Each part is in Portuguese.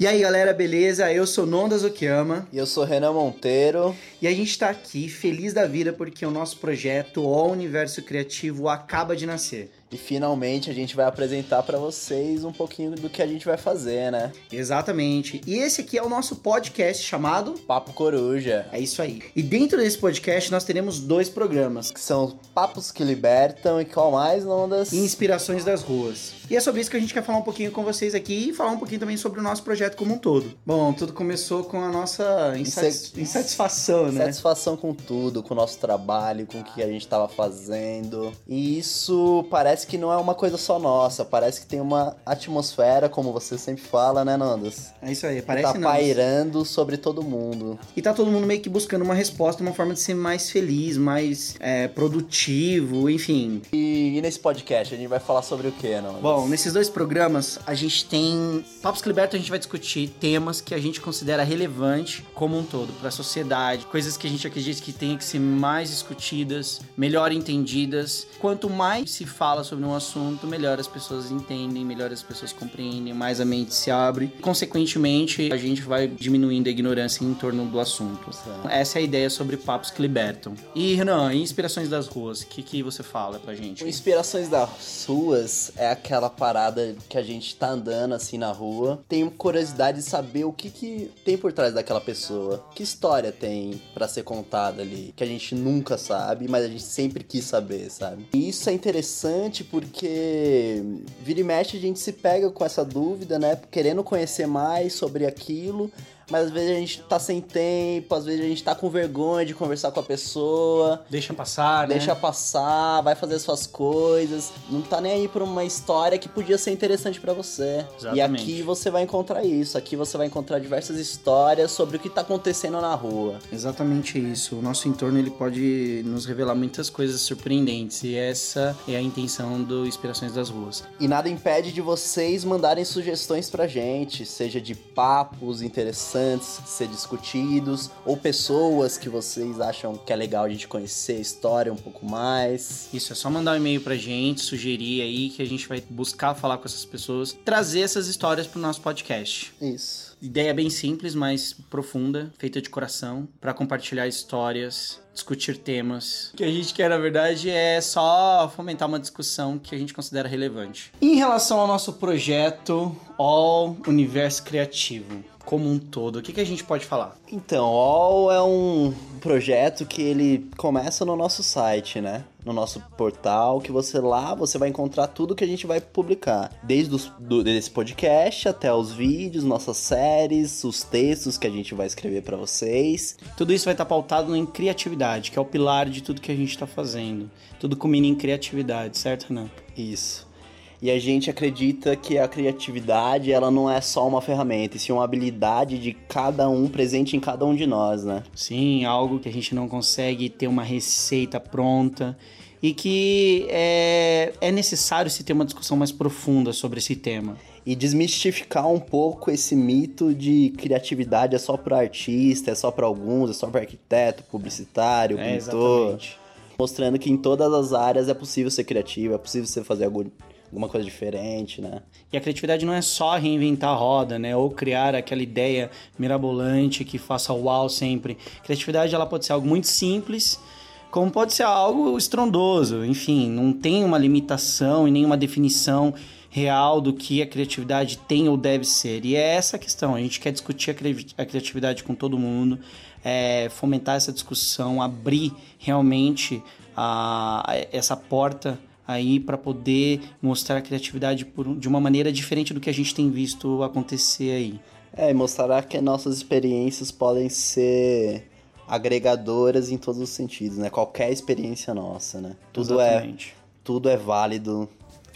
E aí galera, beleza? Eu sou Nonda Zukiyama E eu sou Renan Monteiro. e a gente tá aqui feliz da vida porque o nosso projeto O Universo Criativo acaba de nascer. E finalmente a gente vai apresentar pra vocês um pouquinho do que a gente vai fazer, né? Exatamente. E esse aqui é o nosso podcast chamado Papo Coruja. É isso aí. E dentro desse podcast nós teremos dois programas. Que são os papos que libertam e qual mais, Nondas? Inspirações das ruas. E é sobre isso que a gente quer falar um pouquinho com vocês aqui e falar um pouquinho também sobre o nosso projeto como um todo. Bom, tudo começou com a nossa insatis- insatisfação, né? Satisfação com tudo, com o nosso trabalho, com o que a gente tava fazendo. E isso parece que não é uma coisa só nossa, parece que tem uma atmosfera, como você sempre fala, né, Nondas? É isso aí, Que parece tá não. pairando sobre todo mundo. E tá todo mundo meio que buscando uma resposta, uma forma de ser mais feliz, mais é, produtivo, enfim. E, e nesse podcast a gente vai falar sobre o que, Nondas? Bom, nesses dois programas a gente tem Papos que Libertam, a gente vai discutir temas que a gente considera relevante como um todo para a sociedade, coisas que a gente acredita que tem que ser mais discutidas, melhor entendidas. Quanto mais se fala sobre um assunto, melhor as pessoas entendem, melhor as pessoas compreendem, mais a mente se abre. Consequentemente, a gente vai diminuindo a ignorância em torno do assunto. Certo. Essa é a ideia sobre Papos que Libertam. E Renan, inspirações das ruas, o que, que você fala pra gente? Inspirações das ruas é aquela parada que a gente tá andando assim na rua. Tenho curiosidade de saber o que, que tem por trás daquela pessoa. Que história tem pra ser contada ali. Que a gente nunca sabe, mas a gente sempre quis saber, sabe? E isso é interessante porque vira e mexe a gente se pega com essa dúvida, né? Querendo conhecer mais sobre aquilo. Mas às vezes a gente tá sem tempo, às vezes a gente tá com vergonha de conversar com a pessoa. Deixa passar, né? Deixa passar, vai fazer suas coisas, não tá nem aí por uma história que podia ser interessante pra você. E Exatamente. aqui você vai encontrar isso, aqui você vai encontrar diversas histórias sobre o que tá acontecendo na rua. Exatamente isso. O nosso entorno ele pode nos revelar muitas coisas surpreendentes e essa é a intenção do Inspirações das Ruas. E nada impede de vocês mandarem sugestões pra gente, seja de papos interessantes ser discutidos, ou pessoas que vocês acham que é legal a gente conhecer a história um pouco mais. Isso é só mandar um e-mail pra gente, sugerir aí que a gente vai buscar falar com essas pessoas, trazer essas histórias pro nosso podcast. Isso. Ideia bem simples, mas profunda, feita de coração, pra compartilhar histórias, discutir temas. O que a gente quer, na verdade, é só fomentar uma discussão que a gente considera relevante. Em relação ao nosso projeto All Universo Criativo, como um todo, o que, que a gente pode falar? Então, All é um projeto que ele começa no nosso site, né? No nosso portal, que você lá você vai encontrar tudo que a gente vai publicar. Desde os, do, desse podcast até os vídeos, nossas séries, os textos que a gente vai escrever pra vocês. Tudo isso vai estar pautado em criatividade, que é o pilar de tudo que a gente está fazendo. Tudo culmina em criatividade, certo, Renan? Isso. E a gente acredita que a criatividade, ela não é só uma ferramenta, e sim uma habilidade de cada um presente em cada um de nós, né? Sim, algo que a gente não consegue ter uma receita pronta e que é, é necessário se ter uma discussão mais profunda sobre esse tema. e desmistificar um pouco esse mito de criatividade é só para artista, é só para alguns, é só para arquiteto, publicitário, É, pintor, exatamente. mostrando que em todas as áreas é possível ser criativo, é possível você fazer algo, alguma coisa diferente, né? E a criatividade não é só reinventar a roda, né? Ou criar aquela ideia mirabolante que faça uau sempre. Criatividade ela pode ser algo muito simples, como pode ser algo estrondoso. Enfim, não tem uma limitação e nenhuma definição real do que a criatividade tem ou deve ser. E é essa a questão. A gente quer discutir a cri- a criatividade com todo mundo, é, fomentar essa discussão, abrir realmente a, a- essa porta aí para poder mostrar a criatividade por de uma maneira diferente do que a gente tem visto acontecer aí. É, e mostrar que nossas experiências podem ser agregadoras em todos os sentidos, né? Qualquer experiência nossa, né? Tudo é Exatamente. tudo é válido.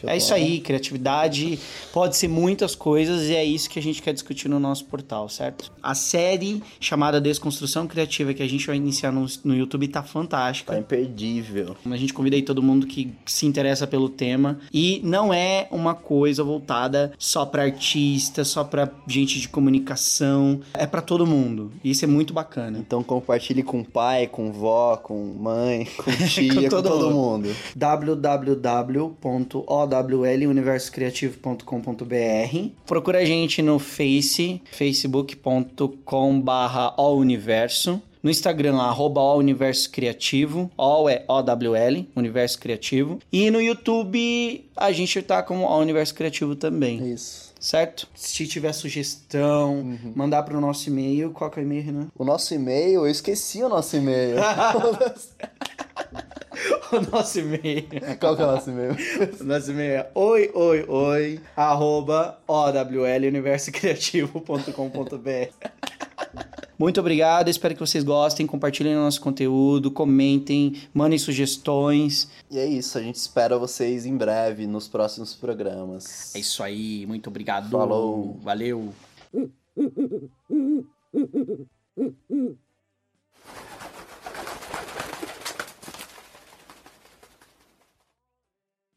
É isso aí, criatividade pode ser muitas coisas e é isso que a gente quer discutir no nosso portal, certo? A série chamada Desconstrução Criativa que a gente vai iniciar no, no YouTube tá fantástica. Tá imperdível. A gente convida aí todo mundo que se interessa pelo tema. E não é uma coisa voltada só pra artista, só pra gente de comunicação. É pra todo mundo. E isso é muito bacana. Então compartilhe com pai, com vó, com mãe, com tia, com todo todo, mundo. www.o owluniversocreativo.com.br. Procura a gente no Face, facebook.com/barra universo. No Instagram, arroba All Universo Criativo. All é O-W-L, Universo Criativo. E no YouTube, a gente tá como All Universo Criativo também. Isso. Certo? Se tiver sugestão, mandar pro nosso e-mail. Qual que é o e-mail, Renan? O nosso e-mail, eu esqueci o nosso e-mail. o nosso e-mail. Qual que é o nosso e-mail? O nosso e-mail é oi, oi, oi, arroba owluniversocriativo.com.br Muito obrigado, espero que vocês gostem, compartilhem o nosso conteúdo, comentem, mandem sugestões. E é isso, a gente espera vocês em breve nos próximos programas. É isso aí, muito obrigado. Falou. Valeu.